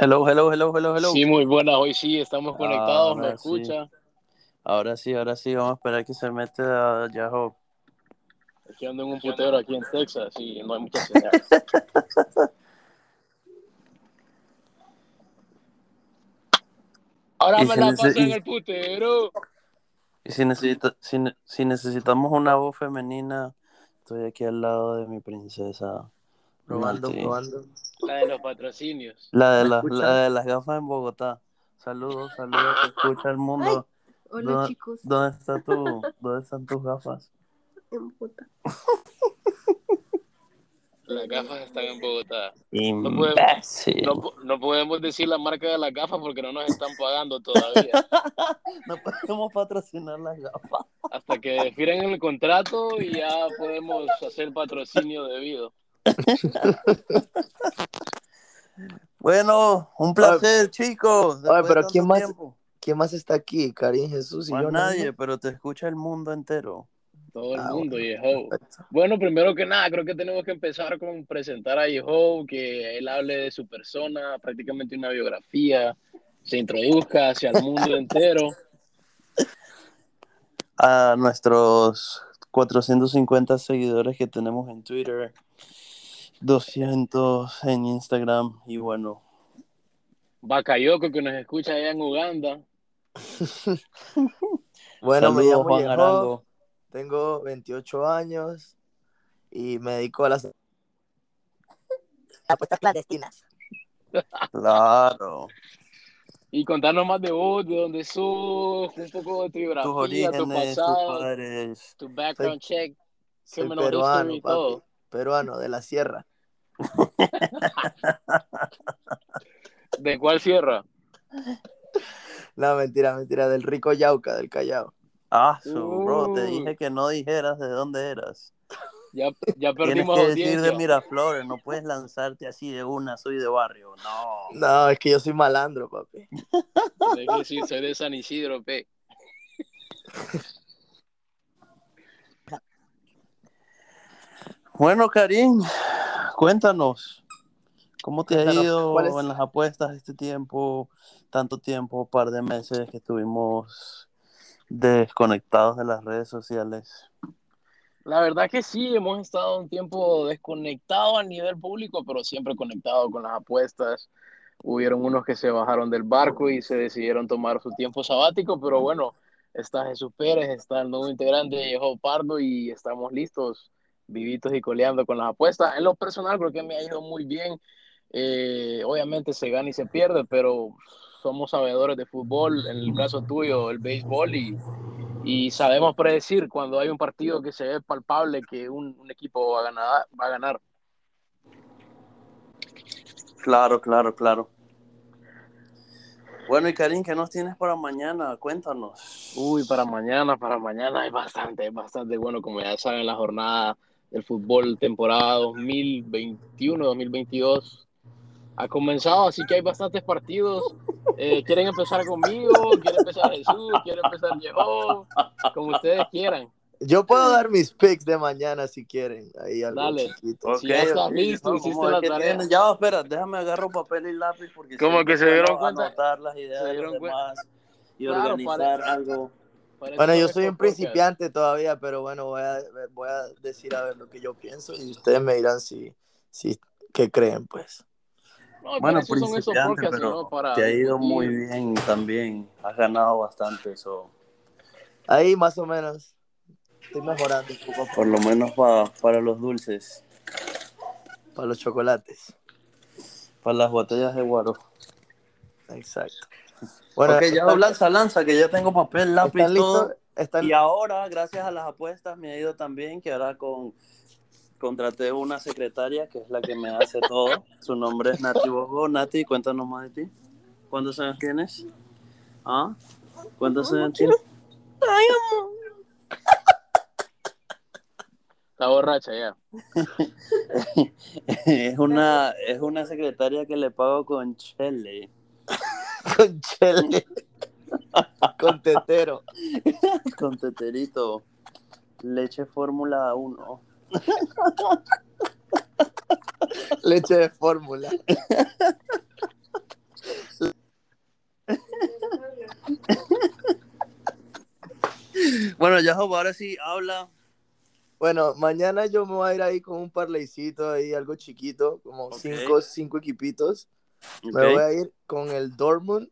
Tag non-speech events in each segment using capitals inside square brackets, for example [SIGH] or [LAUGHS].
Hello, hello, hello, hello, hello. Sí, muy buena. Hoy sí, estamos conectados, ¿me sí. escucha? Ahora sí, ahora sí, vamos a esperar que se mete a Yahoo. Aquí ando en un putero aquí en Texas y no hay mucha señal. [LAUGHS] Ahora me si la paso en el putero. Y si, necesita, si, ne- si necesitamos una voz femenina, estoy aquí al lado de mi princesa. Probando. La de los patrocinios. La de, ¿Me las, escuchan? la de las gafas en Bogotá. Saludos, saludos, te escucha el mundo. Hola ¿Dó- chicos. ¿Dónde, está tu, ¿Dónde están tus gafas? En puta. Las gafas están en Bogotá. podemos-. No, po- no podemos decir la marca de las gafas porque no nos están pagando todavía. [LAUGHS] No podemos patrocinar las gafas. Hasta que firmen el contrato y ya podemos hacer patrocinio debido. Bueno, un placer, chicos. Pero ¿quién más? tiempo. ¿Quién más está aquí? Karim Jesús y Más yo. nadie, ¿no? pero te escucha el mundo entero. Todo el Ah, mundo, bueno, Yeho. Bueno, primero que nada, creo que tenemos que empezar con presentar a Yeho, que él hable de su persona, prácticamente una biografía, se introduzca hacia el mundo [LAUGHS] entero. A nuestros 450 seguidores que tenemos en Twitter, 200 en Instagram y bueno, Bakayoko, que nos escucha allá en Uganda. [LAUGHS] Bueno, me llamo Juan Arango. tengo 28 años y me dedico a las apuestas clandestinas. [LAUGHS] Claro, Y contarnos más de vos, de dónde sos, un poco de tu tus biografía, tu orígenes, tus pasado, padres. tu background check, Soy peruano, history y papi. todo. Peruano, de la sierra. [LAUGHS] ¿De cuál sierra? No, mentira, mentira, del rico Yauca, del Callao. Ah, su bro, te Uh. dije que no dijeras de dónde eras. Ya, ya Tienes perdimos que decir de Miraflores, no puedes lanzarte así de una, soy de barrio. No. No, es que yo soy malandro, papi. Tenés que decir, soy de San Isidro, pe. [LAUGHS] Bueno, Karim, cuéntanos, ¿cómo te ha Cuéntanos, ido ¿cuál es? en las apuestas este tiempo, tanto tiempo, par de meses que estuvimos desconectados de las redes sociales? La verdad que sí, hemos estado un tiempo desconectados a nivel público, pero siempre conectados con las apuestas. Hubieron unos que se bajaron del barco y se decidieron tomar su tiempo sabático, pero bueno, está Jesús Pérez, está el nuevo integrante Yeho Pardo y estamos listos, vivitos y coleando con las apuestas. En lo personal creo que me ha ido muy bien. Eh, obviamente se gana y se pierde, pero somos sabedores de fútbol, en el caso tuyo el béisbol y, y sabemos predecir cuando hay un partido que se ve palpable que un, un equipo va a ganar. Va a ganar. Claro, claro, claro. Bueno, y Karim, ¿qué nos tienes para mañana? Cuéntanos. Uy, para mañana, para mañana hay bastante, bastante bueno, como ya saben, la jornada del fútbol temporada 2021-2022 ha comenzado, así que hay bastantes partidos. Eh, ¿Quieren empezar conmigo? ¿Quieren empezar Jesús? ¿Quieren empezar Yeho? Como ustedes quieran. Yo puedo dar mis picks de mañana si quieren. Ahí algo Dale. chiquito. Si ya estás listo, ¿cómo hiciste la tarea. tienes? Ya, espera, déjame agarro papel y lápiz porque ¿Cómo siempre que se dieron cuenta? anotar las ideas Se de dieron los cuenta. demás y Claro, organizar para- algo. Para Bueno, yo soy un principiante todavía, pero bueno, voy a, voy a decir a ver lo que yo pienso y ustedes me dirán si, si qué creen, pues. No, para Bueno, eso son esos principiante, podcasts, pero ¿no? Para te ha ido muy bien también. Has ganado bastante eso. Ahí más o menos. Estoy mejorando un poco Por lo menos pa- para los dulces. para los chocolates. Para las botellas de guaro. Exacto. Bueno, ok, ya ¿están, lanza, lanza, que ya tengo papel, lápiz, ¿están todo. Y ahora, gracias a las apuestas, me ha ido también que ahora con contraté una secretaria que es la que me hace todo. [LAUGHS] Su nombre es Nati Bogo. Nati, cuéntanos más de ti. ¿Cuántos años tienes? ¿Ah? ¿Cuántos años tienes? Ay, amor. Está borracha ya. [LAUGHS] es una es una secretaria que le pago con chele con chele. Con tetero. Con teterito. Leche Fórmula 1. Leche de fórmula. Bueno, ya ahora sí habla. Bueno, mañana yo me voy a ir ahí con un parleycito ahí, algo chiquito, como cinco, cinco equipitos. Me voy a ir con el Dortmund,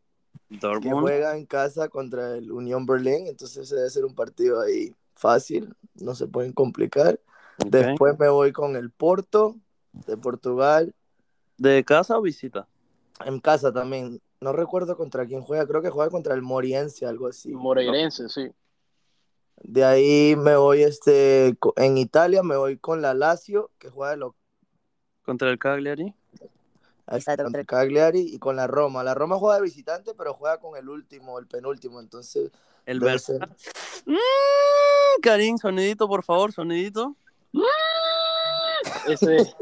que juega en casa contra el Unión Berlín, entonces debe ser un partido ahí fácil, no se pueden complicar. Después me voy con el Porto de Portugal, ¿De casa o visita? en casa también. No recuerdo contra quién juega, creo que juega contra el Moriense, algo así. Moreirense, sí. De ahí me voy este en Italia, me voy con la Lazio, que juega lo, ¿Contra el Cagliari? Exacto, contra el Cagliari y con la Roma. La Roma juega de visitante, pero juega con el último, el penúltimo, entonces El ser- Mm, Karim, sonidito, por favor, sonidito. Ese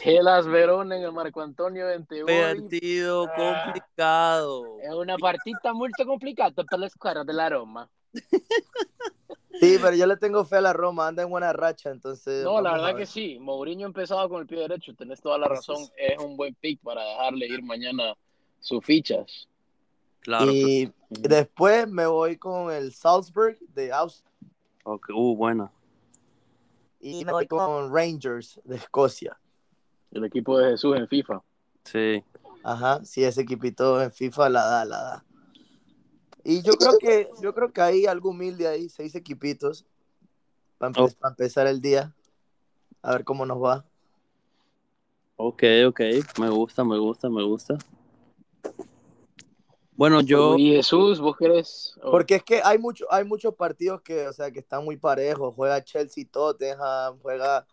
Gelas Verona en el Marco Antonio 21. Partido Ah. complicado. È una partita molto complicata per la squadra della Roma. [LAUGHS] Sí, [LAUGHS] pero yo le tengo fe a la Roma, anda en buena racha, entonces. No, la verdad ver. que sí. Mourinho empezaba con el pie derecho, tenés toda la razón. Es un buen pick para dejarle ir mañana sus fichas. Claro. Y después me voy con el Salzburg de Austria Ok, Uh, buena. y me voy con Rangers de Escocia. El equipo de Jesús en FIFA. Sí. Ajá, sí, ese equipito en FIFA la da, la da. Y yo creo que, yo creo que hay algo humilde ahí, seis equipitos, para Oh. empezar el día. A ver cómo nos va. Ok, ok. Me gusta, me gusta, me gusta. Bueno, yo. Y Jesús, ¿vos querés? Porque es que hay mucho, hay muchos partidos que, o sea, que están muy parejos. Juega Chelsea, Tottenham, juega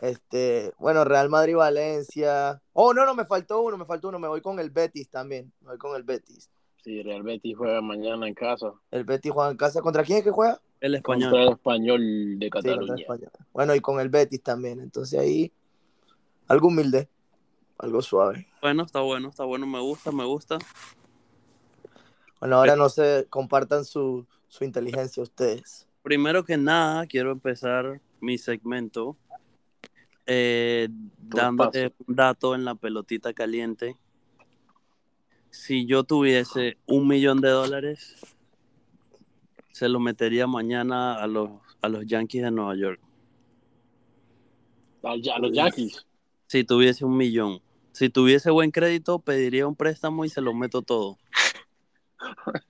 este, bueno, Real Madrid, Valencia. Oh, no, no, me faltó uno, me faltó uno. Me voy con el Betis también. Me voy con el Betis. Sí, Real Betis juega mañana en casa El Betis juega en casa. ¿Contra quién es que juega? El español. contra el español de Sí, Cataluña. Bueno, y con el Betis también. Entonces ahí, algo humilde, algo suave. Bueno, está bueno, está bueno. Me gusta, me gusta. Bueno, ahora no se compartan su, su inteligencia ustedes. Primero que nada, quiero empezar mi segmento eh, dándote un dato en la pelotita caliente. Si yo tuviese un millón de dólares, se lo metería mañana a los, a los Yankees de Nueva York. A, a los Yankees. Si tuviese un millón. Si tuviese buen crédito, pediría un préstamo y se lo meto todo.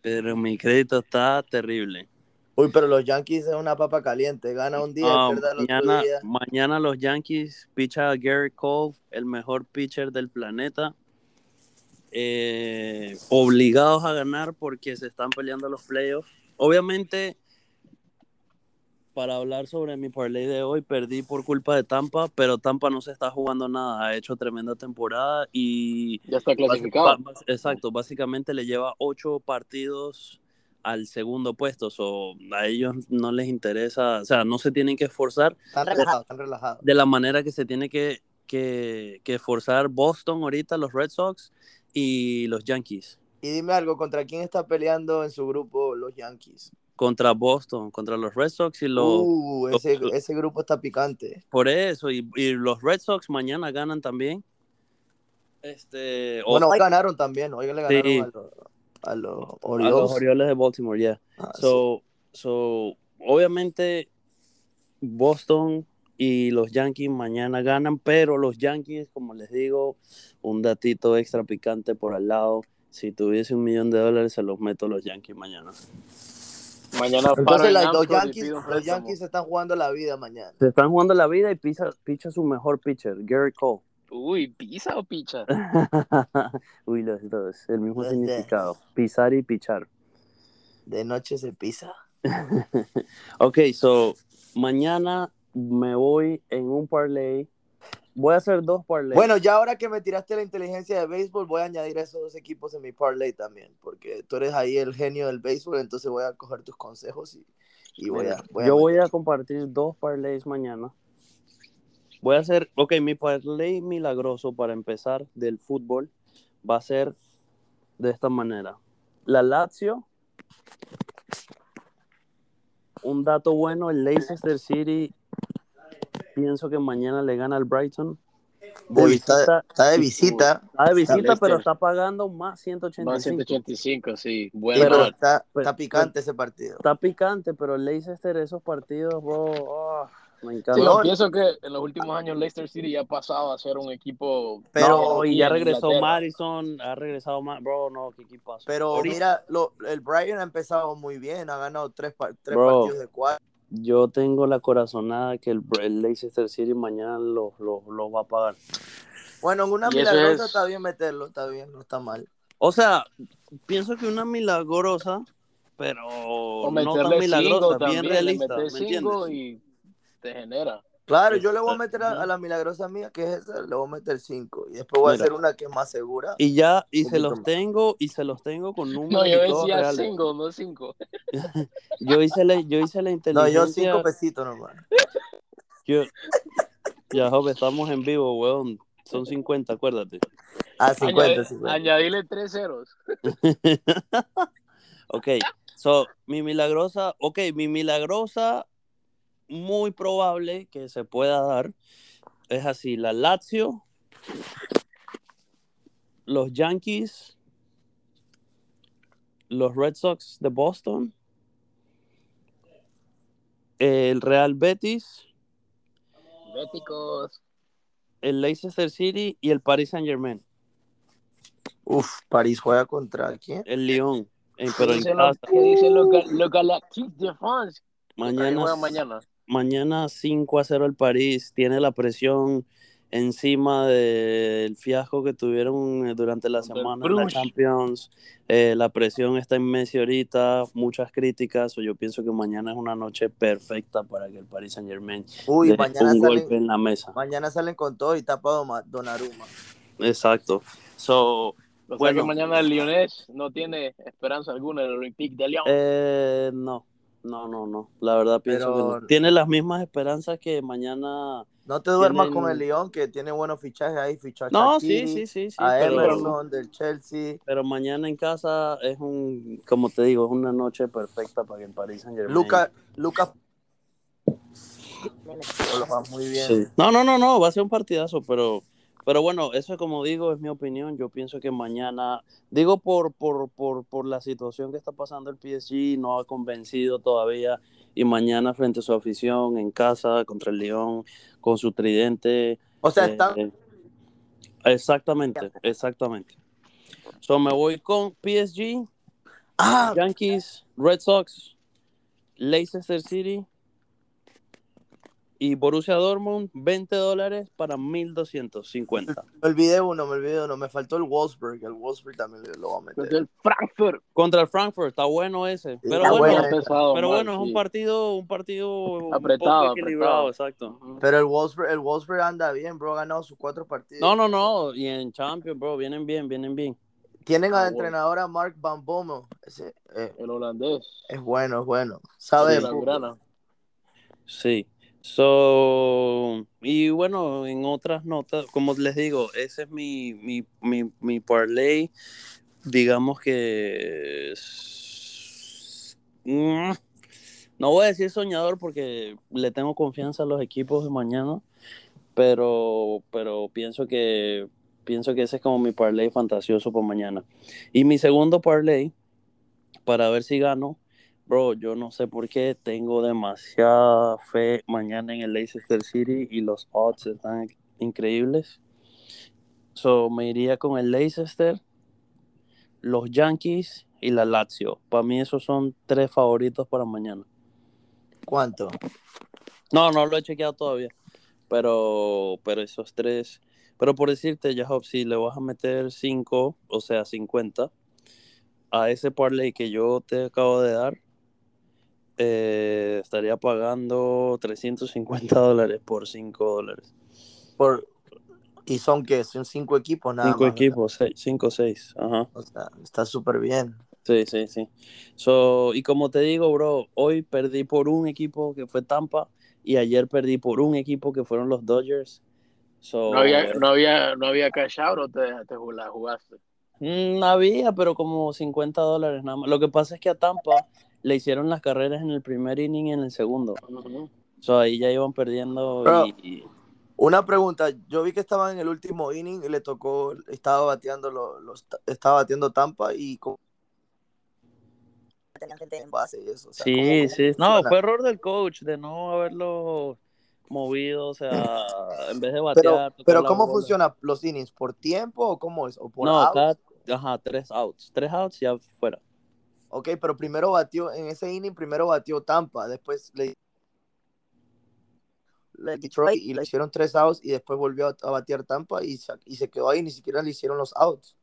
Pero mi crédito está terrible. Uy, pero los Yankees es una papa caliente. Gana un día Ah, el otro mañana, día. mañana los Yankees picha a Gary Cole, el mejor pitcher del planeta. Eh, obligados a ganar porque se están peleando los playoffs. Obviamente, para hablar sobre mi parlay de hoy, perdí por culpa de Tampa, pero Tampa no se está jugando nada. Ha hecho tremenda temporada y Ya está clasificado. Exacto, básicamente le lleva ocho partidos al segundo puesto, so, a ellos no les interesa, o sea, no se tienen que esforzar Están relajados, están relajados. de la manera que se tiene que, que, que esforzar Boston ahorita, los Red Sox y los Yankees. Y dime algo, ¿contra quién está peleando en su grupo los Yankees? Contra Boston, contra los Red Sox y los... Uh, ese, ese grupo está picante. Por eso, y, y los Red Sox mañana ganan también. Este, Bueno, hoy ganaron también, hoy le ganaron Sí. a los, a los a los Orioles. Orioles de Baltimore, ya. Ah, sí. So, so, obviamente Boston y los Yankees mañana ganan, pero los Yankees, como les digo, un datito extra picante por al lado. Si tuviese un millón de dólares, se los meto a los Yankees mañana. Mañana Entonces la- los, Yankees, los. Yankees están jugando la vida mañana. Se están jugando la vida y picha, picha su mejor pitcher, Gary Cole. Uy, ¿pisa o picha? [LAUGHS] Uy, los dos, el mismo significado, pisar y pichar. De noche se pisa. [LAUGHS] Ok, so mañana me voy en un parlay. Voy a hacer dos parlays. Bueno, ya ahora que me tiraste la inteligencia de béisbol, voy a añadir esos dos equipos en mi parlay también, porque tú eres ahí el genio del béisbol, entonces voy a coger tus consejos y, y voy a... voy a yo voy a compartir dos parlays mañana. Voy a hacer, ok, mi parlay milagroso para empezar del fútbol va a ser de esta manera. La Lazio, un dato bueno, el Leicester City, pienso que mañana le gana al Brighton. De Uy, está, visita. está de visita. Está de visita, Leicester. pero está pagando más 185. Más 185, sí. Bueno, pero está, pero- está picante ese partido. Está picante, pero el Leicester, esos partidos, bro, ah, me encanta. sí, yo pienso que en los últimos años Leicester City ya ha pasado a ser un equipo. Pero- no, y ya regresó Inglaterra. Madison, ha regresado más, bro, no, qué equipazo. Pero Ahorita- mira, lo- el Brighton ha empezado muy bien, ha ganado tres, tres Bro. partidos de cuatro. Yo tengo la corazonada que el, el Leicester City mañana lo, lo, lo va a pagar. Bueno, en una Y milagrosa es- está bien meterlo, está bien, no está mal. O sea, pienso que una milagrosa, pero O no tan milagrosa, bien realista, ¿me entiendes? y te genera. Claro, yo le voy a meter a, a la milagrosa mía, que es esa, le voy a meter cinco. Y después voy a hacer una que es más segura. Y ya, y se los más. tengo, y se los tengo con [LAUGHS] números No, yo decía reales. single, no cinco. [LAUGHS] Yo hice la, yo hice la [LAUGHS] No, inteligencia. yo cinco pesitos nomás. Yo- Ya, Job, estamos en vivo, weón. Son 50, acuérdate. Ah, 50, Añade- 50. añadirle tres ceros. Ok, so, mi milagrosa, ok, mi milagrosa, muy probable que se pueda dar, es así, la Lazio, los Yankees, los Red Sox de Boston, el Real Betis, Béticos. el Leicester City y el Paris Saint Germain, Uf, París juega contra quién? el Lyon, eh, pero en Dicen lo- casa. ¿Qué dicen los Gal- los Galactiques de France? Mañana, mañana. Mañana 5 a 0 el París. Tiene la presión encima del fiasco que tuvieron eh, durante la semana en la. Champions. Eh, la presión está en Messi ahorita, muchas críticas. Yo pienso que mañana es una noche perfecta para que el Paris Saint Germain Uy, dé mañana un golpe salen, en la mesa. mañana salen con todo y tapado Ma- Donnarumma. Exacto. So, O sea Bueno. que mañana el Lyonés no tiene esperanza alguna en el Olympique de Lyon. eh, no, no, no, no. La verdad pienso Pero- que no. Tiene las mismas esperanzas que mañana. No te duermas Tienen- con el Lyon, que tiene buenos fichajes ahí. Fichó a No, sí, sí, sí, sí. a pero- Emerson del Chelsea. Pero mañana en casa es un, como te digo, es una noche perfecta para que el Paris Saint Germain. Lucas, Lucas. lo va muy bien. Sí. No, no, no, no, va a ser un partidazo, pero, pero bueno, eso como digo, es mi opinión. Yo pienso que mañana, digo por, por, por, por la situación que está pasando el PSG, no ha convencido todavía. Y mañana frente a su afición, en casa, contra el León, con su tridente. O sea, eh, están eh, exactamente, exactamente. So me voy con PSG, Ah, Yankees, Red Sox, Leicester City y Borussia Dortmund, 20 dólares para 1250. [LAUGHS] me olvidé uno, me olvidé uno. Me faltó el Wolfsburg. El Wolfsburg también lo voy a meter. Contra el Frankfurt. Contra el Frankfurt, está bueno ese. Pero Está bueno, pesado, pero bueno, es un partido, un partido un Apretado, poco equilibrado, apretado. exacto. Pero el Wolfsburg, el Wolfsburg anda bien, bro. Ha ganado sus cuatro partidos. No, no, no, y en Champions, bro, vienen bien, vienen bien. Tienen Ah, al bueno. entrenador a Mark Van Bommel. Ese, eh, El holandés. es bueno, es bueno. Sabe Sí, So, y bueno, en otras notas, como les digo, ese es mi, mi, mi, mi parlay. Digamos que Mm, no voy a decir soñador porque le tengo confianza a los equipos de mañana, pero, pero pienso que pienso que ese es como mi parlay fantasioso por mañana. Y mi segundo parlay, para ver si gano, Bro, yo no sé por qué tengo demasiada fe mañana en el Leicester City y los odds están increíbles. So, me iría con el Leicester, los Yankees y la Lazio. Para mí esos son tres favoritos para mañana. ¿Cuánto? No, no lo he chequeado todavía. Pero, pero esos tres. Pero por decirte, Jacob, si le vas a meter cinco, o sea, 50, a ese parlay que yo te acabo de dar, eh, estaría pagando 350 dólares por 5 dólares. Por... ¿Y son qué? Son cinco equipos nada 5 más, equipos, 5 o 6. Ajá. O sea, está súper bien. Sí, sí, sí. So, y como te digo, bro, hoy perdí por un equipo que fue Tampa y ayer perdí por un equipo que fueron los Dodgers. So, No había, no había, no había cash out o te, te la jugaste. Mm, había, pero como 50 dólares nada más. Lo que pasa es que a Tampa le hicieron las carreras en el primer inning y en el segundo. So, ahí ya iban perdiendo Pero- y, y- Una pregunta, yo vi que estaba en el último inning y le tocó, estaba bateando lo- los, estaba bateando Tampa y como tenían gente en base y eso. o sea, ¿cómo- Sí, cómo sí. No, fue error del coach de no haberlo movido, o sea, [LAUGHS] en vez de Pero, batear. pero ¿cómo bola. funciona los innings? ¿Por tiempo o cómo es? ¿O por No, outs? cada, ajá, tres outs. Tres outs ya fuera. Ok, pero primero batió, en ese inning primero batió Tampa, después le, le Detroit y le hicieron tres outs y después volvió a, a batear Tampa y se, y se quedó ahí, ni siquiera le hicieron los outs.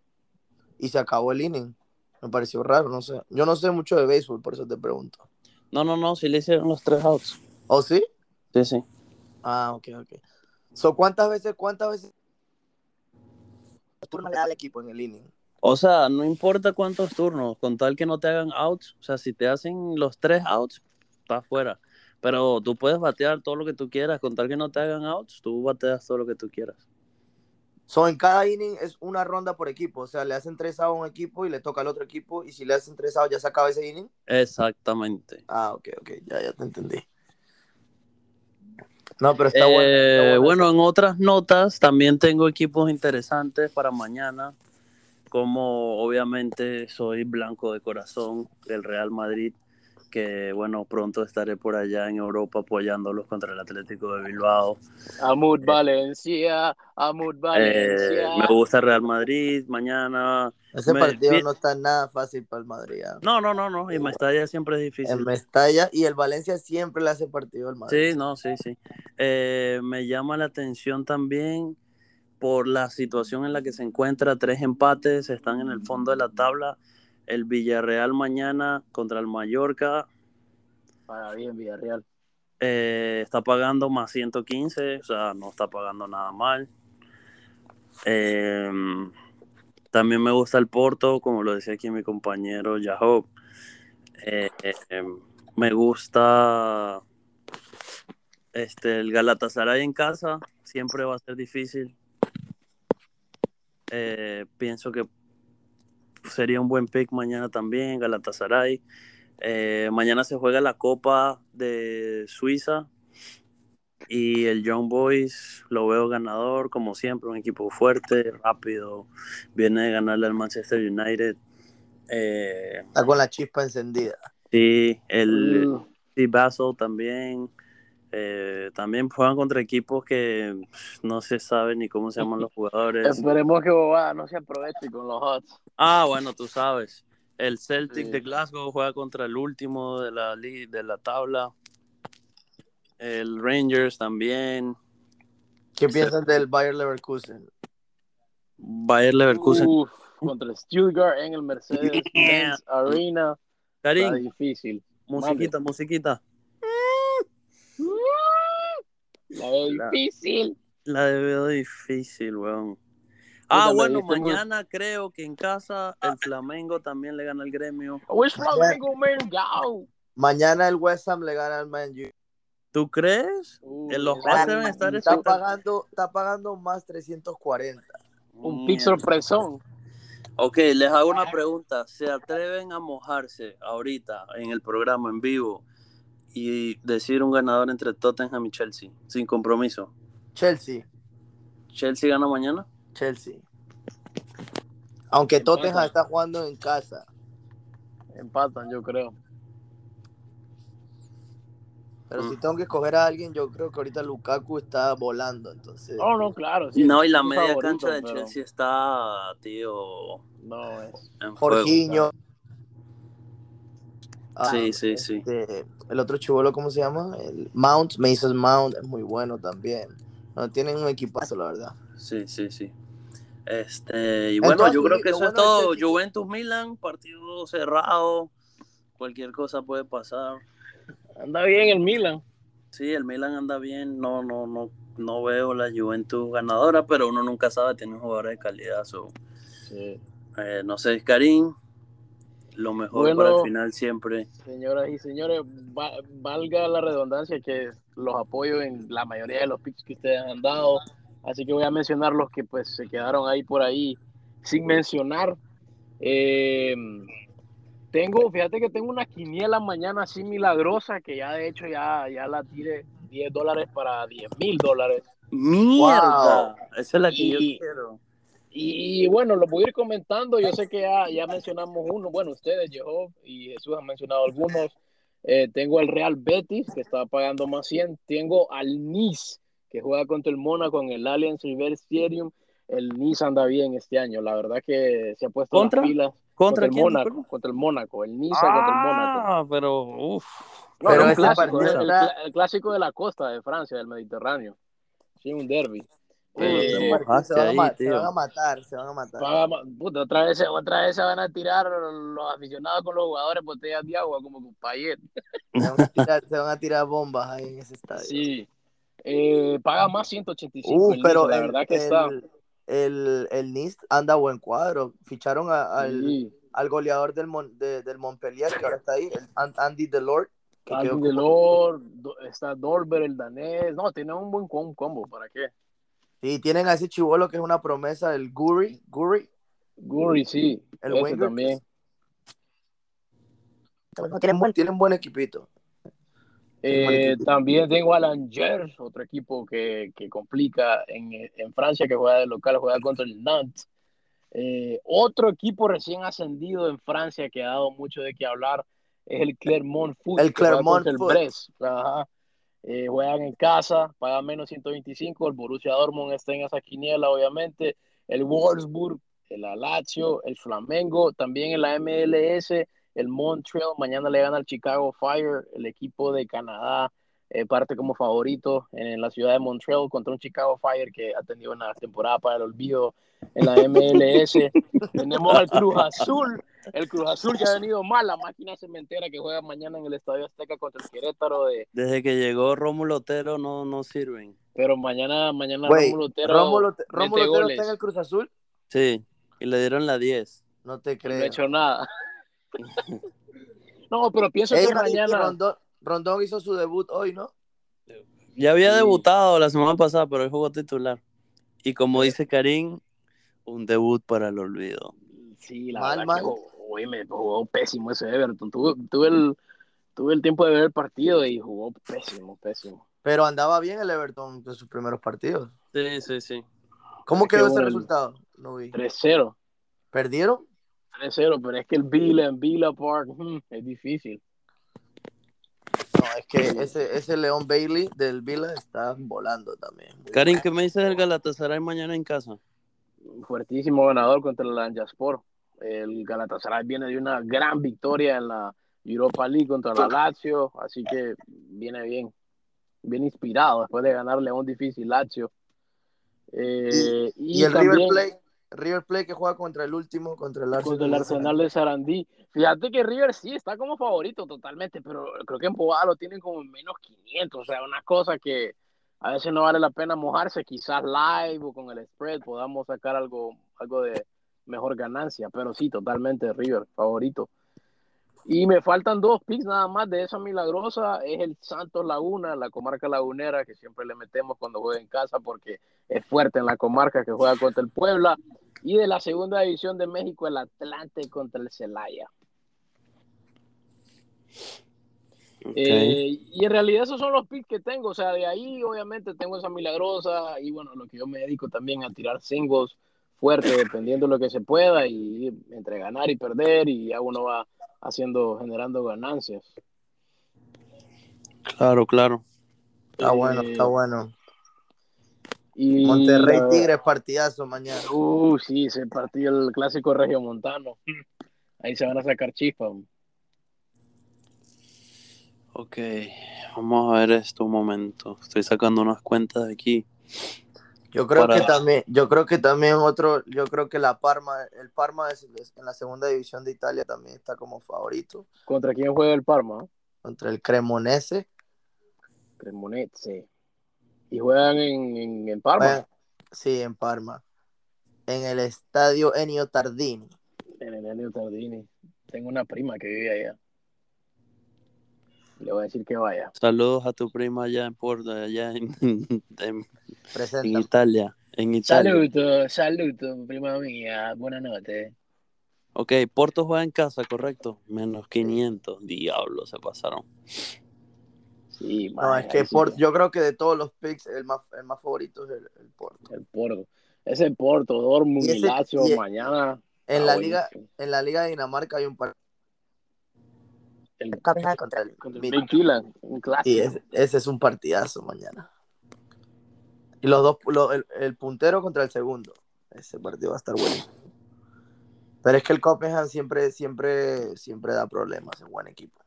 Y se acabó el inning. Me pareció raro, no sé. Yo no sé mucho de béisbol, por eso te pregunto. No, no, no, sí le hicieron los tres outs. ¿Oh, sí? Sí, sí. Ah, ok, ok. So, ¿cuántas veces, cuántas veces turno al equipo en el inning? O sea, no importa cuántos turnos, con tal que no te hagan outs. O sea, si te hacen los tres outs, estás fuera. Pero tú puedes batear todo lo que tú quieras, con tal que no te hagan outs, tú bateas todo lo que tú quieras. So, en cada inning es una ronda por equipo. O sea, le hacen tres outs a un equipo y le toca al otro equipo. Y si le hacen tres outs, ya se acaba ese inning. Exactamente. Ah, ok, ok. Ya, ya te entendí. No, pero está bueno. Eh, está bueno en otras notas también tengo equipos interesantes para mañana, como obviamente soy blanco de corazón del Real Madrid, que bueno, pronto estaré por allá en Europa apoyándolos contra el Atlético de Bilbao. Amud Valencia, Amud Eh, Valencia. me gusta Real Madrid mañana. Ese me- partido bien. no está nada fácil para el Madrid. ah. No, no, no, no, y Mestalla siempre es difícil. En Mestalla y el Valencia siempre le hace partido al Madrid. Sí, no, sí, sí. Eh, me llama la atención también por la situación en la que se encuentra, tres empates, están en el fondo de la tabla. El Villarreal mañana contra el Mallorca Para bien, Villarreal. eh, está pagando más 115, o sea, no está pagando nada mal. Eh, también me gusta el Porto, como lo decía aquí mi compañero. Eh, eh, me gusta este, el Galatasaray en casa, siempre va a ser difícil. Eh, pienso que sería un buen pick mañana también, Galatasaray. Eh, mañana se juega la Copa de Suiza y el Young Boys lo veo ganador, como siempre, un equipo fuerte, rápido, viene de ganarle al Manchester United. Eh, Está con la chispa encendida. sí, el Mm, sí, Basel también. Eh, también juegan contra equipos que no se sabe ni cómo se llaman los [LAUGHS] jugadores. Esperemos que Bobada no se aproveche con los Hots. Ah, bueno, tú sabes. El Celtic Sí. de Glasgow juega contra el último de la, de la tabla. El Rangers también. ¿Qué piensan del Bayer Leverkusen? Bayer Leverkusen. Uf, contra el Stuttgart en el [LAUGHS] Mercedes-Benz Arena. Está Karim, difícil. musiquita, musiquita. La veo La- difícil. La veo difícil, weón. Ah, bueno, muy- mañana creo que en casa el Flamengo también le gana al gremio. Wish Flamengo, man, go. Mañana el West Ham le gana al Man U. ¿Tú crees? Uh, En los esa- Hots deben estar Está pagando, está pagando más 340. Un pick sorpresón. Ok, les hago una pregunta. ¿Se atreven a mojarse ahorita en el programa en vivo y decir un ganador entre Tottenham y Chelsea? Sin compromiso. Chelsea, ¿Chelsea gana mañana? Chelsea. Aunque Empatan. Tottenham está jugando en casa. Empatan, yo creo. Pero Mm. si tengo que escoger a alguien, yo creo que ahorita Lukaku está volando. Entonces, Oh, no, claro. sí, no, y la media favorito, cancha de pero Chelsea está, tío, No es. en fuego. Ah, Sí, sí, sí. este, el otro chivolo, ¿cómo se llama? El Mount, Mason Mount, es muy bueno también. No, tienen un equipazo, la verdad. Sí, sí, sí. Este, y bueno, Entonces, yo creo que eso es bueno todo. Chelsea- Juventus-Milan, partido cerrado. Cualquier cosa puede pasar. Anda bien el Milan. Sí, el Milan anda bien. No, no, no, no veo la Juventus ganadora, pero uno nunca sabe, tiene un jugador de calidad. so, Sí. eh, no sé, Karim, lo mejor Bueno. para el final siempre. Señoras y señores, va- valga la redundancia que los apoyo en la mayoría de los picks que ustedes han dado. Así que voy a mencionar los que pues se quedaron ahí por ahí sin mencionar. Eh, tengo, fíjate que tengo una quiniela mañana así milagrosa que ya de hecho ya, ya la tiré 10 dólares para 10 mil dólares. ¡Mierda! Esa es la que yo Y- quiero. Y bueno, lo voy a ir comentando. Yo sé que ya, ya mencionamos uno. Bueno, ustedes, Jehov y Jesús han mencionado algunos. Eh, tengo al Real Betis, que está pagando más 100. Tengo al Nice, que juega contra el Mónaco en el Allianz River Stadium. El Nice anda bien este año. La verdad que se ha puesto las ¿Contra? pilas. ¿Contra el quién? Mónaco. Contra el Mónaco. El Nice contra el Mónaco. Ah, pero uff. No, Pero ese clásico, el, está- el clásico de la costa de Francia, del Mediterráneo. Sí, un derby. Eh, se, van a, ahí, ma- se tío. van a matar, se van a matar. Puta, otra vez, otra vez se van a tirar los aficionados con los jugadores botellas de agua como con Payet. [LAUGHS] Se van a tirar, se van a tirar bombas ahí en ese estadio. Sí. Eh, paga más 185. Uh, el pero Nice, la el, verdad que el, está. el, el Nice anda buen cuadro. Ficharon a- al, Sí. al goleador del, Mon- de- del Montpellier, que ahora está ahí, Andy Delort. Como- Delors, Do- está Dorber, el danés. No, tiene un buen com- combo. ¿Para qué? Sí, tienen a ese chivolo que es una promesa, el Guri. Guri. Guri, sí. El ese también. Tienen buen, tienen buen equipito. Eh, también tengo al Angers, otro equipo que, que complica en, en Francia, que juega de local, juega contra el Nantes. Eh, otro equipo recién ascendido en Francia que ha dado mucho de qué hablar es el Clermont Foot. El Clermont el Foot. Brest. Ajá. Eh, juegan en casa, pagan menos 125. El Borussia Dortmund está en esa quiniela, obviamente. El Wolfsburg, el Lazio, el Flamengo, también en la MLS, el Montreal. Mañana le gana al Chicago Fire, el equipo de Canadá. Eh, parte como favorito en la ciudad de Montreal contra un Chicago Fire que ha tenido una temporada para el olvido en la MLS. [LAUGHS] Tenemos al Cruz Azul, el Cruz Azul que ha venido mal, la máquina cementera que juega mañana en el Estadio Azteca contra el Querétaro de, Desde que llegó Rómulo Otero no, no sirven. pero mañana, mañana Güey, Rómulo Otero Rómulo, Otero goles. está en el Cruz Azul. Sí, y le dieron la 10. No te No creo. ha hecho nada. [LAUGHS] no, pero pienso Ey, que mañana. Rondón, Rondón hizo su debut hoy, ¿no? Ya había Sí. debutado la semana pasada, pero hoy jugó titular. Y como dice Karim, un debut para el olvido. Sí, la Mal, verdad mal. que jugó, oye, me jugó pésimo ese Everton. Tuve, tuve, el, tuve el tiempo de ver el partido y jugó pésimo, pésimo. Pero andaba bien el Everton en sus primeros partidos. Sí, sí, sí. ¿Cómo Es que quedó ese resultado? No vi. 3-0. ¿Perdieron? 3-0, pero es que el Villa en Villa Park [LAUGHS] es difícil. No, es que ese, ese León Bailey del Vila está volando también. Karim. ¿qué me dices del Galatasaray mañana en casa? Fuertísimo ganador contra el Anjaspor. El Galatasaray viene de una gran victoria en la Europa League contra la Lazio, así que viene bien, bien inspirado después de ganarle a un difícil Lazio. Eh, Y el River Plate, River Plate que juega contra el último, contra el Arsenal. contra el Arsenal de Sarandí. Fíjate que River sí está como favorito totalmente, pero creo que en Bogotá lo tienen como en menos 500, o sea, una cosa que a veces no vale la pena mojarse, quizás live o con el spread podamos sacar algo, algo de mejor ganancia, pero sí, totalmente River, favorito. Y me faltan dos picks nada más de esa milagrosa, es el Santos Laguna, la comarca lagunera, que siempre le metemos cuando juega en casa porque es fuerte en la comarca que juega contra el Puebla. Y de la segunda división de México, el Atlante contra el Celaya. Eh, y en realidad esos son los picks que tengo. O sea, de ahí obviamente tengo esa milagrosa y bueno, lo que yo me dedico también a tirar singles fuertes dependiendo de lo que se pueda y entre ganar y perder y ya uno va haciendo, generando ganancias. Claro, claro. Está bueno, Eh, está bueno. Y Monterrey Tigres partidazo mañana. Uh, sí, ese partido, el clásico regio montano. Ahí se van a sacar chispas. Ok, vamos a ver esto un momento. Estoy sacando unas cuentas de aquí. Yo creo Para- que también, yo creo que también otro, yo creo que la Parma, el Parma es- es- en la segunda división de Italia también está como favorito ¿Contra quién juega el Parma? contra el Cremonese. Cremonese. Y juegan en, en, en Parma. Bueno, sí, en Parma. En el estadio Ennio Tardini. En el Enio Tardini. Tengo una prima que vive allá. Le voy a decir que vaya. Saludos a tu prima allá en Porto, allá en, en- [LAUGHS] en Presenta. Italia. En Italia. Saludos, saludos, prima mía. Buenas noches. Ok, Porto juega en casa, correcto. Menos 500. Diablo, se pasaron. Sí, No, es que Porto, yo creo que de todos los picks, el más, el más favorito es el, el Porto. El Porto. Ese Porto, Dortmund Y y, ese- Lazio y- mañana. En la liga, buenísimo. en la liga de Dinamarca hay un par El, Copenhagen contra el contra el Mid- Big Dylan, un clásico. Y ese, ese es un partidazo mañana. Y los dos, lo- el, el puntero contra el segundo. Ese partido va a estar bueno. Pero es que el Copenhagen siempre, siempre, siempre da problemas, es buen equipo.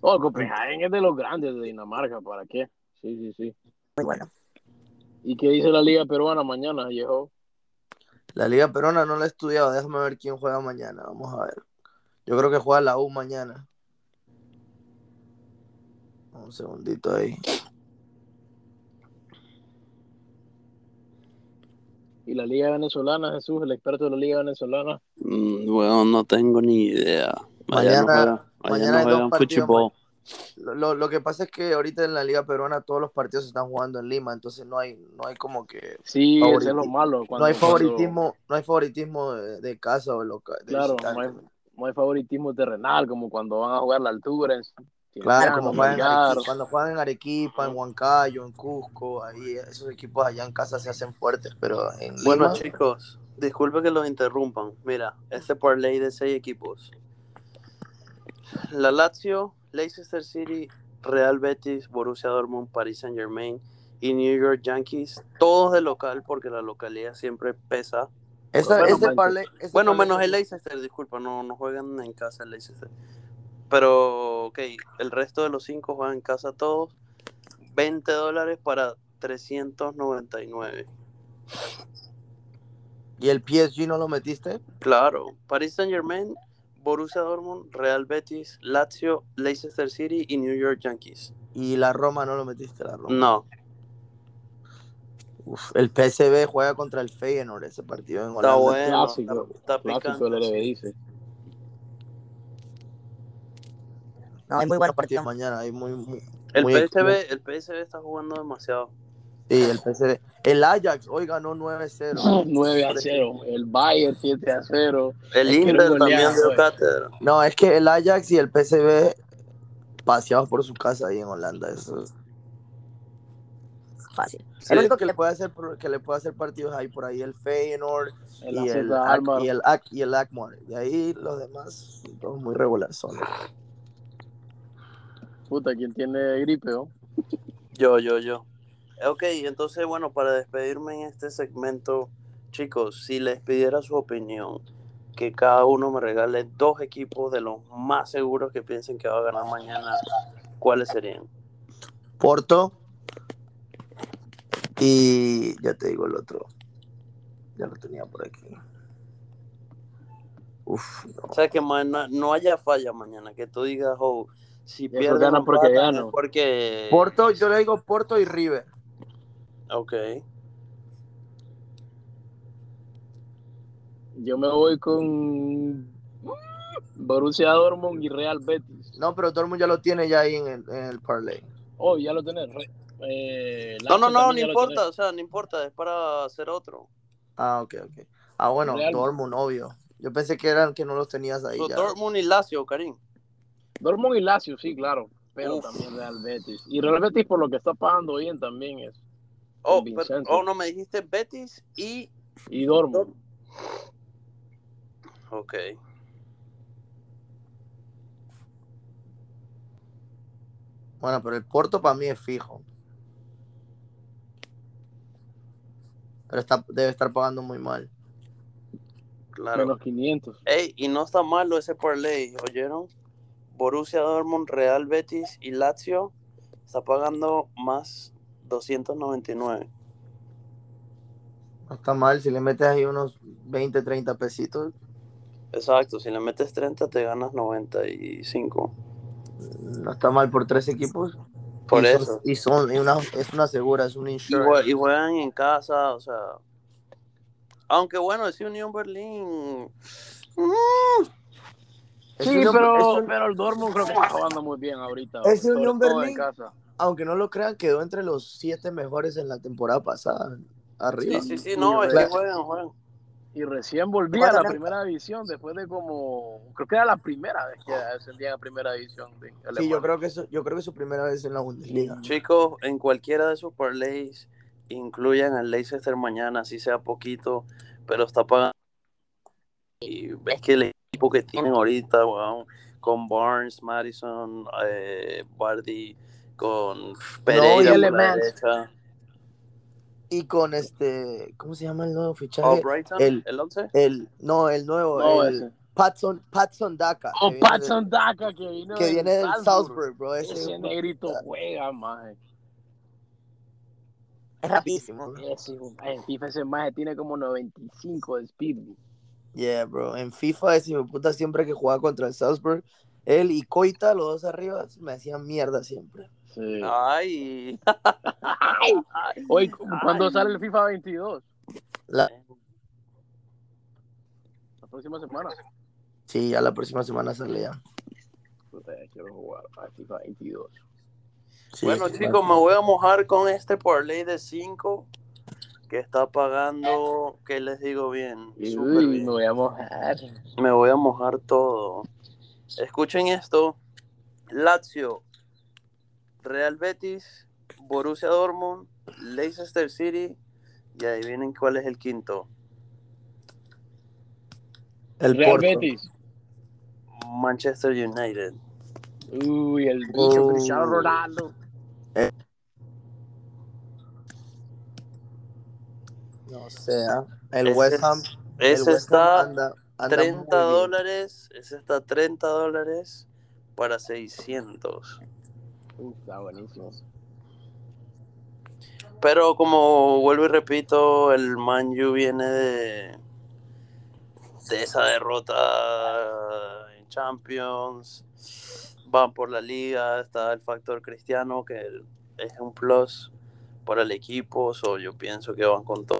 Oh, Copenhagen es de los grandes de Dinamarca, ¿para qué? Sí, sí, sí. Muy bueno. ¿Y qué dice la Liga Peruana mañana, viejo? La Liga Perona no la he estudiado, déjame ver quién juega mañana, vamos a ver. Yo creo que juega la U mañana. Un segundito ahí. ¿Y la Liga Venezolana, Jesús, el experto de la Liga Venezolana? Mm, bueno, no tengo ni idea. Mañana- juegan, mañana no hay dos juegan partidos fútbol. Lo, lo- lo que pasa es que ahorita en la Liga Peruana todos los partidos se están jugando en Lima, entonces no hay, no hay como que Sí, ese es lo malo. no hay cuando- favoritismo, no hay favoritismo de, de casa o local. de Claro, no hay, no hay favoritismo terrenal, como cuando van a jugar la altura. En, Claro, como juegan. Arequipa, cuando juegan en Arequipa, en Huancayo, en Cusco, ahí esos equipos allá en casa se hacen fuertes, pero en Bueno, Lima, chicos, disculpe que los interrumpan. Mira, este parlay de seis equipos. La Lazio, Leicester City, Real Betis, Borussia Dortmund, Paris Saint Germain y New York Yankees, todos de local porque la localidad siempre pesa. esa- bueno, ese man, parlay- ese Bueno, parlay menos el Leicester, disculpa, no, no juegan en casa el Leicester. Pero, ok, el resto de los cinco juegan en casa todos. 20 dólares para 399. ¿Y el PSG no lo metiste? Claro, Paris Saint Germain, Borussia Dortmund, Real Betis, Lazio, Leicester City y New York Yankees. Y la Roma no lo metiste, la Roma. No, Uf, el PSV juega contra el Feyenoord ese partido en está Holanda. bueno, Clásico, está, está clásico picante. del sí. No, hay muy buenos partidos mañana, hay muy, muy- El muy PSV, el PSV está jugando demasiado. Sí, el PSV. El Ajax hoy ganó 9-0. 9 a 0. [LAUGHS] El Bayern 7 a 0. El Es Inter también cátedra. No, es que el Ajax y el PSV paseados por su casa ahí en Holanda. Eso es fácil. Sí. El único que le puede hacer que le puede hacer partidos ahí por ahí el Feyenoord El y el, Ak- Almar. y el y el Akmar. De ahí los demás todos muy regular son. Puta, ¿quién tiene gripe, oh? Yo, yo, yo. Ok, entonces, bueno, para despedirme en este segmento, chicos, si les pidiera su opinión, que cada uno me regale dos equipos de los más seguros que piensen que va a ganar mañana, ¿cuáles serían? Porto y ya te digo el otro. Ya lo tenía por aquí. Uf, no. O sea, que mañana no haya falla mañana, que tú digas, oh, si pierden gana o porque es porque... Porto, yo le digo Porto y River. Ok. Yo me voy con Borussia Dortmund y Real Betis. No, pero mundo ya lo tiene ya ahí en el, en el parlay. Oh, ya lo tenés. Re- eh, No, no, no, no importa, tenés. o sea, no importa, es para hacer otro. Ah, ok, ok. Ah, bueno, Real- Dortmund, obvio. Yo pensé que eran que no los tenías ahí So, ya. Dortmund y Lazio, Karim. Dortmund y Lazio, sí, claro. Pero Uf. también Real Betis. Y Real Betis, por lo que está pagando bien, también es. Oh, pero- oh, no, me dijiste Betis y... Y Dortmund. Ok. Bueno, pero el Porto para mí es fijo. Pero está, debe estar pagando muy mal. Claro. Menos 500. Ey, y no está malo ese parlay, ¿oyeron? Borussia Dortmund, Real Betis y Lazio está pagando más 299. No está mal. Si le metes ahí unos 20, 30 pesitos, Exacto, si le metes 30 te ganas 95. no está mal por tres equipos. Por y eso. Son, y son y una, es una segura, es un insurance. y juegan en casa, o sea... Aunque bueno, ese Unión Berlín... mm, Es Sí, pero, es un- pero el Dortmund creo que está jugando muy bien ahorita. Ese sobre Unión Berlín. aunque no lo crean, quedó entre los siete mejores en la temporada pasada. Arriba. Sí, sí, sí, no, es que juegan, juegan. Y recién volví a la primera división después de como, creo que era la primera vez que ascendía a primera división. De sí, yo creo, que eso, yo creo que es su primera vez en la Bundesliga. Chicos, en cualquiera de sus parlays, incluyan al Leicester mañana, así sea poquito, pero está pagando. Y ves que el equipo que tienen ahorita, con Barnes, Madison, eh, Bardi, con Pereira por la derecha y con este, ¿cómo se llama el nuevo fichaje? Brighton, el, el 11. El, no, el nuevo, No, el ese. Patson, Patson Daka. Oh, que viene Patson del- Daka que vino Que viene del Salzburg. Salzburg, bro. Ese, Ese negrito juega, maje. es rapidísimo. Ese, ese maje tiene como 95 de speed. Yeah, bro. En FIFA, ese hijo de puta siempre que jugaba contra el Salzburg, él y Coita, los dos arriba, me hacían mierda siempre. Sí. Ay. Hoy, ¿cuándo sale el FIFA 22? La- La próxima semana. sí, ya la próxima semana sale ya. Quiero jugar a FIFA 22. Sí, bueno, sí, chicos, me voy a mojar con este parlay de 5 que está pagando, ¿qué les digo bien? Uy, bien. me voy a mojar. Me voy a mojar todo. Escuchen esto. Lazio, Real Betis, Borussia Dortmund, Leicester City y adivinen cuál es el quinto. El Real Porto. Betis. Manchester United. Uy, el bicho. Cristiano Ronaldo. No sé, ¿ah? el Ese West Ham. el Ese West Ham está anda, anda 30 muy bien. dólares. Ese está 30 dólares para 600. Uy, está buenísimo. Pero como vuelvo y repito, el Man U viene de, de esa derrota en Champions. Van por la liga, está el factor cristiano que es un plus para el equipo. So yo pienso que van con todo.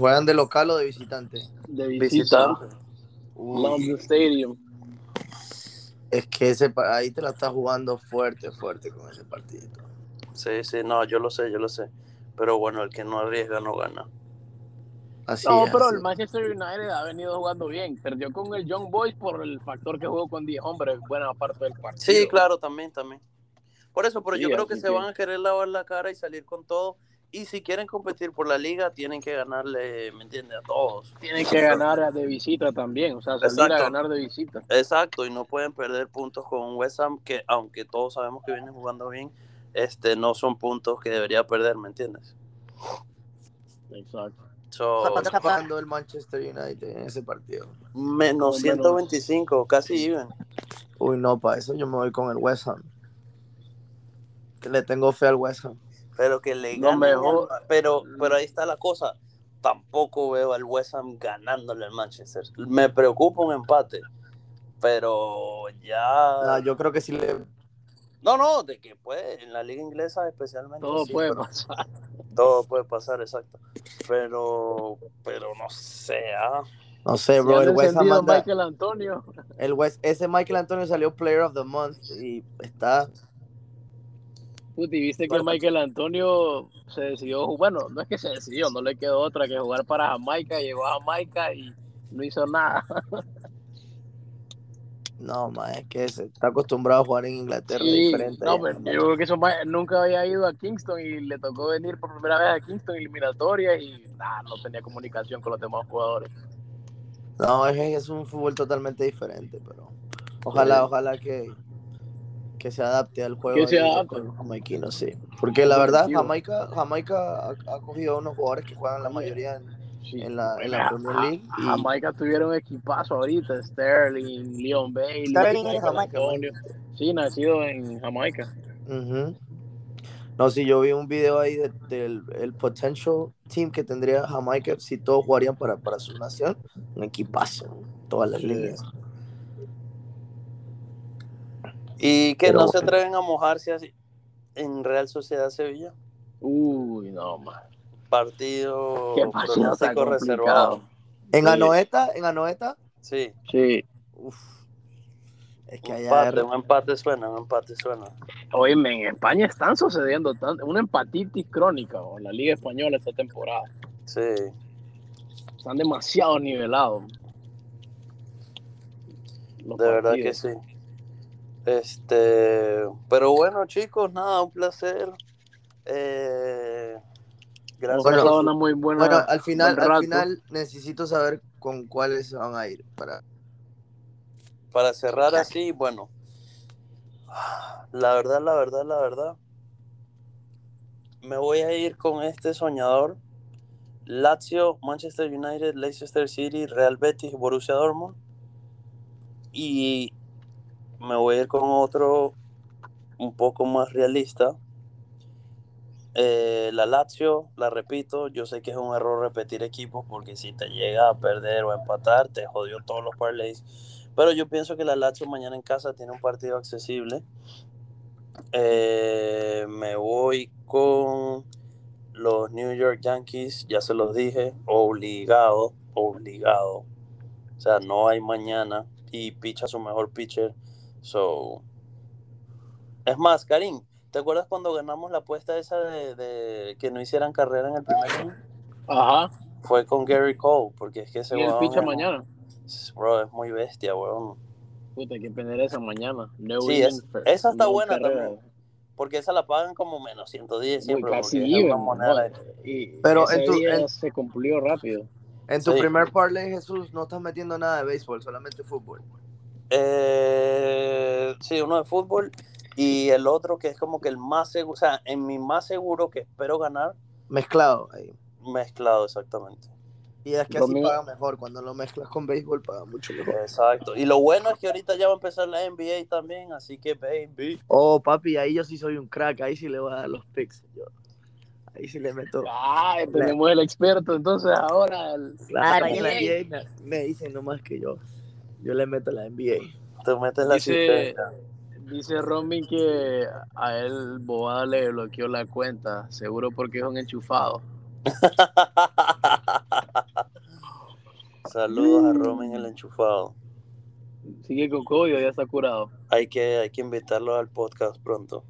¿Juegan de local o de visitante? De visita. Visitante. London Stadium. Es que ese ahí te la estás jugando fuerte, fuerte con ese partidito. Sí, sí, no, yo lo sé, yo lo sé. Pero bueno, el que no arriesga no gana. Así No, es, pero así el Manchester United ha venido jugando bien. Perdió con el Young Boys por el factor que jugó con 10 hombres buena parte del partido. Sí, claro, también, también. Por eso, pero yo creo que se que- van a querer lavar la cara y salir con todo. Y si quieren competir por la liga, tienen que ganarle, ¿me entiendes? A todos. Tienen que ganar de visita también. O sea, salir Exacto. a ganar de visita. Exacto, y no pueden perder puntos con West Ham, que aunque todos sabemos que vienen jugando bien, este no son puntos que debería perder, ¿me entiendes? Exacto. So, ¿Cuánto está pagando el Manchester United en ese partido? menos Menos. 125, casi even. Uy, no, para eso yo me voy con el West Ham. Que le tengo fe al West Ham. Pero que le No, mejor- al- pero, pero ahí está la cosa. Tampoco veo al West Ham ganándole al Manchester. Me preocupa un empate. Pero ya. No, yo creo que sí le. No, no, de que puede, en la liga inglesa especialmente. Todo sí, puede pero- pasar. Todo puede pasar, exacto. Pero, pero no sé, ah. No sé, bro. El West Ham anda- Michael Antonio. el West, ese Michael Antonio salió Player of the Month y está. Puti, viste que Michael Antonio se decidió, bueno, no es que se decidió, no le quedó otra que jugar para Jamaica, llegó a Jamaica y no hizo nada. [LAUGHS] No, man, es que se está acostumbrado a jugar en Inglaterra Sí, diferente. no, pero man. yo creo que eso nunca había ido a Kingston y le tocó venir por primera vez a Kingston eliminatoria y nah, no tenía comunicación con los demás jugadores. No, es, es un fútbol totalmente diferente, pero ojalá, Sí. ojalá que, que se adapte al juego Que se ahí adapte. con los jamaiquinos, sí. Porque la verdad. Jamaica, Jamaica ha, ha cogido unos jugadores que juegan la mayoría en, Sí. en la, en la Premier League. y- Jamaica tuvieron equipazo ahorita, Sterling, Leon Bailey, Sterling es de Jamaica, Antonio. Sí, nacido en Jamaica. No, si yo vi un video ahí de- del el potential team que tendría Jamaica si todos jugarían para, para su nación, un equipazo, todas las Sí. líneas. Y que Pero no se atreven a mojarse así en Real Sociedad Sevilla. Uy, no, man. Partido Qué pronóstico reservado. En Sí. Anoeta, en Anoeta, Sí, Sí. uf, es que un allá empate, un empate suena, un empate suena. Oíme, en España están sucediendo tanto, una empatitis crónica en la Liga Española esta temporada. Sí. Están demasiado nivelados. Los De verdad que sí. Este, pero bueno, chicos, nada, un placer. Eh, gracias. Bueno, una muy buena. Bueno, al final, buen al final necesito saber con cuáles van a ir. Para... para cerrar así, bueno, la verdad, la verdad, la verdad, me voy a ir con este soñador. Lazio, Manchester United, Leicester City, Real Betis, Borussia Dortmund. Y me voy a ir con otro un poco más realista. Eh, la Lazio, la repito, yo sé que es un error repetir equipos porque si te llega a perder o a empatar, te jodió todos los parlays. Pero yo pienso que la Lazio mañana en casa tiene un partido accesible. Eh, me voy con los New York Yankees, ya se los dije, obligado, obligado. O sea, no hay mañana y picha su mejor pitcher. So. Es más, Karim, ¿te acuerdas cuando ganamos la apuesta esa de, de que no hicieran carrera en el primer inning? Ajá. Fue con Gary Cole, porque es que ese Y el huevón picha mañana. Bro, es muy bestia, weón. Puta, hay que tener esa mañana. No Sí, es- esa está no buena carrera. también. Porque esa la pagan como menos 110 Uy, siempre. casi porque es una even, moneda ¿no? de- Y Pero ese en tu- día en- se cumplió rápido. En tu Sí. primer parlay, Jesús, no estás metiendo nada de béisbol, solamente fútbol. Eh, sí, uno de fútbol y el otro que es como que el más seguro, o sea, en mi más seguro que espero ganar, Mezclado ahí. mezclado exactamente. Y es que Lo así mío- paga mejor. Cuando lo mezclas con béisbol, paga mucho mejor. Exacto. Y lo bueno es que ahorita ya va a empezar la NBA también, así que baby. Oh, papi, ahí yo sí soy un crack. Ahí sí le voy a dar los picks. Yo. Ahí sí le meto. Ah, tenemos el experto, entonces ahora. el- Claro, la la NBA. Me, me dicen nomás que yo. Yo le meto la NBA. Te metes la Dice-. Dice Robin que a él Bobada le bloqueó la cuenta, seguro porque es un enchufado. [LAUGHS] Saludos a Roman el enchufado. Sigue con COVID, ya está curado Hay que, hay que invitarlo al podcast pronto.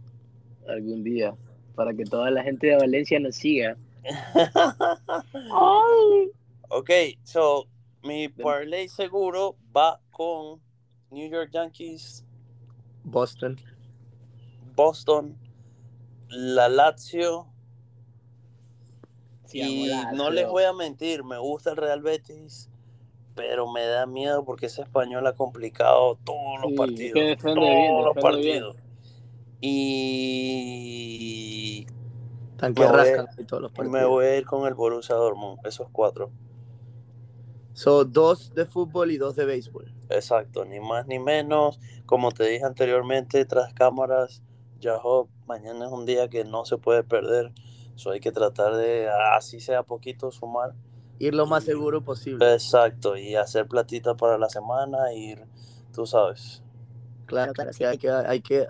algún día para que toda la gente de Valencia nos siga. [LAUGHS] Ok, so mi parlay seguro va con New York Yankees, Boston. Boston, la Lazio Sí, y no les voy a mentir, me gusta el Real Betis, pero me da miedo porque ese español ha complicado todos los Sí, partidos, que todos bien, los bien. partidos. Y Tan que Me voy- rascan ahí todos los me partidos. voy a ir con el Borussia Dortmund, esos cuatro. Son dos de fútbol y dos de béisbol. Exacto, ni más ni menos. Como te dije anteriormente, tras cámaras, Yahoo, mañana es un día que no se puede perder. So hay que tratar de, así sea poquito, sumar. Ir lo más seguro posible. Exacto, y hacer platita para la semana, ir, tú sabes. Claro, claro, sí, hay que, hay que,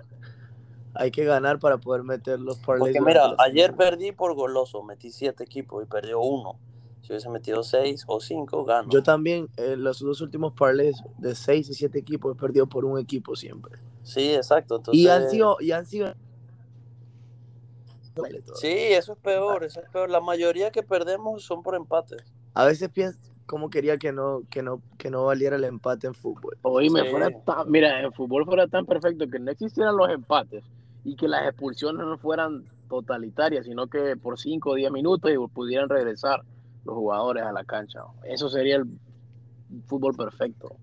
hay que ganar para poder meter los parlays. Porque mira, ayer perdí por goloso, metí siete equipos y perdió uno. Si hubiese metido seis o cinco, gano. Yo también, eh, los dos últimos parlays de seis y siete equipos, he perdido por un equipo siempre. Sí, exacto. Entonces, y han sido, y han sido. Sí, eso es peor, eso es peor. La mayoría que perdemos son por empates. A veces pienso como quería que no, que no, que no valiera el empate en fútbol. Oíme, Sí. fuera tan- mira, en fútbol fuera tan perfecto que no existieran los empates y que las expulsiones no fueran totalitarias, sino que por 5 o 10 minutos y pudieran regresar los jugadores a la cancha. Eso sería el fútbol perfecto.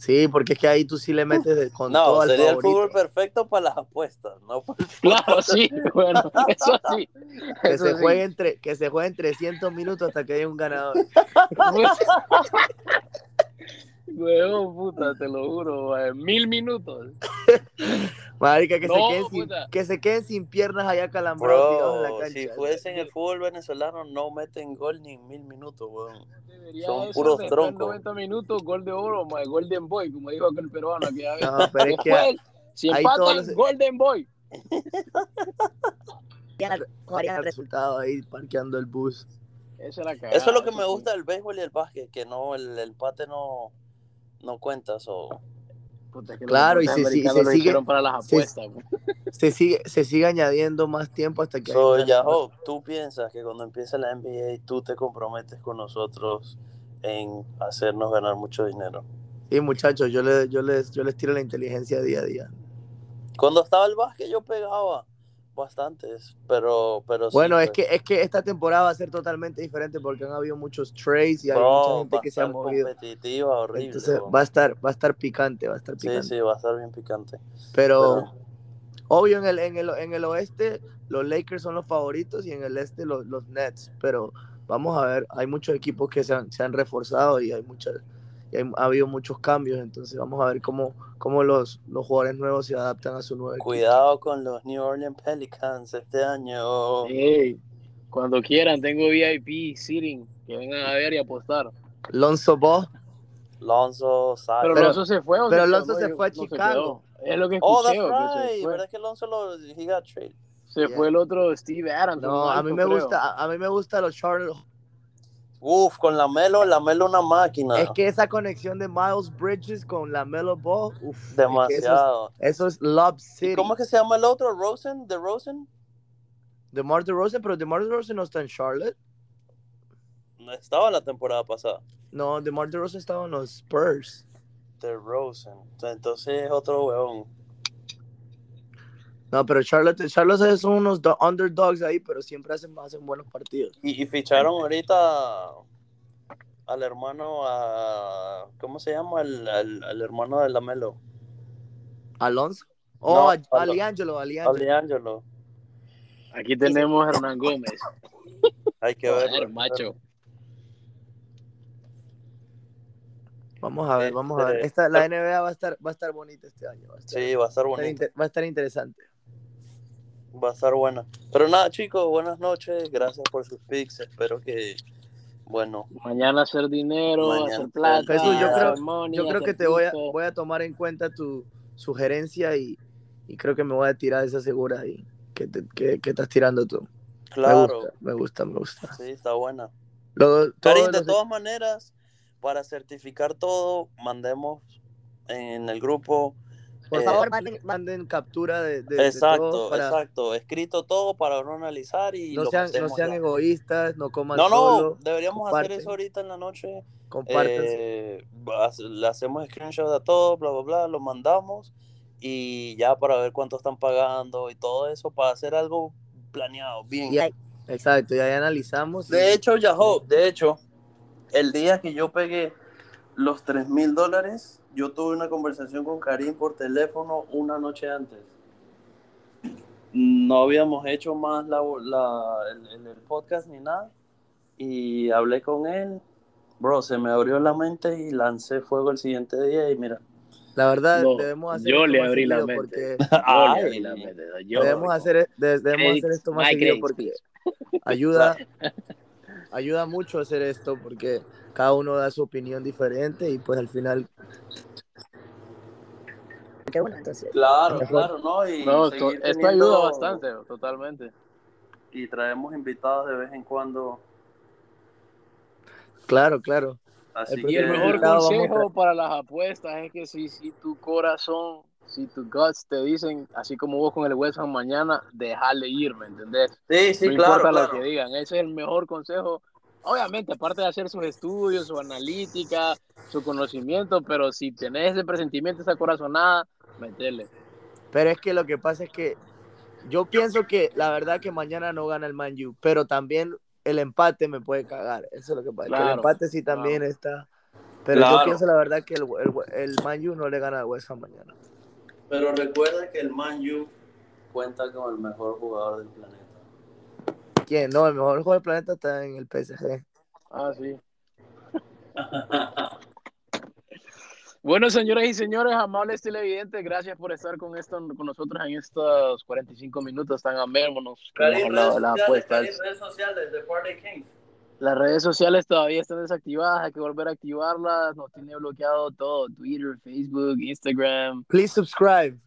Sí, porque es que ahí tú sí le metes con No, todo sería el fútbol perfecto para las apuestas, no [LAUGHS] Claro, sí, bueno, eso sí. [LAUGHS] Que eso se, sí. jueguen entre, que se jueguen 300 minutos hasta que haya un ganador. [LAUGHS] Huevón, puta, te lo juro, eh, mil minutos. [LAUGHS] Marica, que, No, se queden sin, que se queden sin piernas allá calambrados tirados en la Bro, cancha. si fuese en el fútbol venezolano, no meten gol ni en mil minutos, weón. Debería Son eso puros troncos. 90 minutos, gol de oro, ma, Golden Boy, como dijo aquel peruano que ya No, pero es que Después, si empatan, los- Golden Boy. el resultado ahí parqueando el bus. Esa es la cagada, Eso es lo que me gusta del béisbol y el básquet, que no, el, el empate no, no cuenta. So. Puta, es que los Claro, y se- si- se sigue- para las apuestas. pues. [LAUGHS] Se sigue, se sigue añadiendo más tiempo hasta que... So, Yahoo, ¿tú piensas que cuando empiece la NBA tú te comprometes con nosotros en hacernos ganar mucho dinero? Sí, muchachos, yo, le, yo, les, yo les tiro la inteligencia día a día. Cuando estaba el básquet yo pegaba bastantes, pero, pero sí, Bueno, es pues, que es que esta temporada va a ser totalmente diferente porque han habido muchos trades y hay bro, mucha gente que se ha movido. competitiva, horrible. Entonces va a estar, va a estar picante, va a estar Sí, picante. sí, va a estar bien picante. Pero Pero- obvio en el, en el en el oeste los Lakers son los favoritos y en el este los, los Nets. Pero vamos a ver, hay muchos equipos que se han, se han reforzado y hay muchas y hay- ha habido muchos cambios. Entonces vamos a ver cómo, cómo los, los jugadores nuevos se adaptan a su nuevo equipo. Cuidado con los New Orleans Pelicans este año. Ey, cuando quieran, tengo VIP seating, que vengan a ver y apostar. Lonzo Ball. Lonzo, Zion. Pero, Pero- Alonso se fue. ¿o pero quedó? Alonso se fue a no se Chicago. Es lo que Oh, escuché. that's o que se right. fue. ¿Verdad que Alonso lo he got traded? Se Yeah. fue el otro Steve Adams. No, a mí me creo. gusta, a, a mí me gusta los Charlotte. Uf, con la Melo, la Melo una máquina. Es que esa conexión de Miles Bridges con la Melo Ball, uf, es que Demasiado. Eso es, eso es Love City. ¿Y cómo es que se llama el otro? ¿Rosen? ¿De Rosen? DeMar DeRozan, pero DeMar DeRozan no está en Charlotte. No estaba la temporada pasada. No, DeMar DeRozan estaba en los Spurs. De Rosen. Entonces es otro weón. No, pero Charlotte, Charlotte son unos do- underdogs ahí, pero siempre hacen, hacen buenos partidos. Y, y ficharon ahorita al hermano, a, ¿cómo se llama? Al, al, al hermano de la Melo. Alonso. Oh, No, a-. Aliangelo, Aliangelo. Aliangelo. Aquí tenemos a Hernán Gómez. Hay que Joder, ver. macho. Vamos a ver, vamos a ver. Este- Esta, la NBA va a estar, va a estar bonita este año. Va a estar, Sí, va a estar va a estar bonito. inter- va a estar interesante. Va a estar buena. Pero nada, chicos, buenas noches. Gracias por sus pics. Espero que, bueno, Mañana hacer dinero, Mañana hacer plata. Jesús, yo creo- hacer money, Yo creo que te voy a, pisto. voy a tomar en cuenta tu sugerencia y, y creo que me voy a tirar esa segura ahí que, te- que, que estás tirando tú. claro. Me gusta, me gusta, me gusta. Sí, está buena. Lo- Karim, de los- todas maneras, para certificar todo, mandemos en el grupo. Por eh, favor, manden, manden captura de, de- de exacto, todo para- exacto. Escrito todo para no analizar y no lo sean, no metemos sean ya. egoístas, no coman No, no, solo, deberíamos comparten. hacer eso ahorita en la noche. compartan. Eh, le hacemos screenshot a todo, bla, bla, bla, lo mandamos y ya para ver cuánto están pagando y todo eso para hacer algo planeado, bien. Y ahí- exacto, y ahí analizamos. y- De hecho, Yahoo, de hecho, el día que yo pegué los 3 mil dólares, yo tuve una conversación con Karim por teléfono una noche antes. No habíamos hecho más la, la- el, el- el podcast ni nada. Y hablé con él. Bro, se me abrió la mente y lancé fuego el siguiente día y mira. la verdad, No, debemos hacer yo esto le más abrí la mente. Ay. la mente, yo- debemos hacer, de- debemos hacer esto más seguido porque ayuda, [LAUGHS] ayuda mucho a hacer esto porque cada uno da su opinión diferente y pues al final Qué bueno, entonces. Claro, Mejor. claro, ¿no? Y No, esto teniendo- ayuda bastante, totalmente. Y traemos invitados de vez en cuando. Claro, claro. Así El que el mejor consejo para las apuestas es que si, si tu corazón, si tu guts te dicen, así como vos con el West Ham mañana, dejarle ir, ¿me entendés? Sí, sí, no claro, importa claro. lo que digan, ese es el mejor consejo. Obviamente, aparte de hacer sus estudios, su analítica, su conocimiento, pero si tenés ese presentimiento, esa corazonada, metele. Pero es que lo que pasa es que yo pienso que la verdad que mañana no gana el Man U, pero también el empate me puede cagar. Eso es lo que pasa. que el Claro, empate sí también claro. está. Pero yo Claro. pienso la verdad que el, el, el Man U no le gana al West Ham mañana. Pero recuerda que el Man U cuenta con el mejor jugador del planeta. ¿Quién? No, el mejor juego del planeta está en el PSG. Ah, sí. [LAUGHS] Bueno, señoras y señores, amables televidentes, gracias por estar con esto con nosotros en estos 45 minutos tan amémonos las apuestas. redes sociales de Party King. Las redes sociales todavía están desactivadas, hay que volver a activarlas. Nos tiene bloqueado todo: Twitter, Facebook, Instagram. Please subscribe.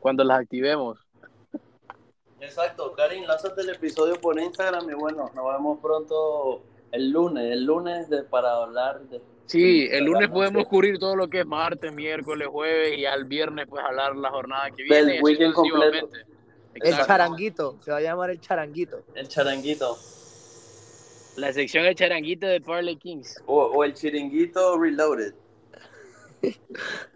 Cuando las activemos, Exacto, Karim, lánzate el episodio por Instagram y bueno, nos vemos pronto El lunes, el lunes de, para hablar de... Sí, el lunes podemos cubrir todo lo que es martes, miércoles, jueves y al viernes pues hablar la jornada que Del viene. weekend completo. El charanguito, se va a llamar el charanguito. El charanguito. La sección de charanguito de Parley Kings. O, o el chiringuito reloaded. [LAUGHS]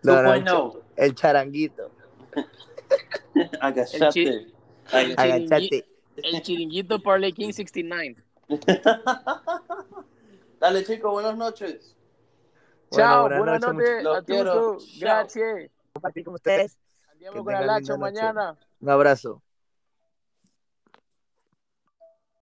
No, no, el, 2.0. el charanguito. [LAUGHS] Agachate. El Agachate. El chiringuito Parley King 69. [LAUGHS] Dale, chicos, buenas noches. Bueno, Chao, buenas buenas noches, noches a quiero. todos. Gracias. Compartir con ustedes. Andiamo con el noche. mañana. Un abrazo.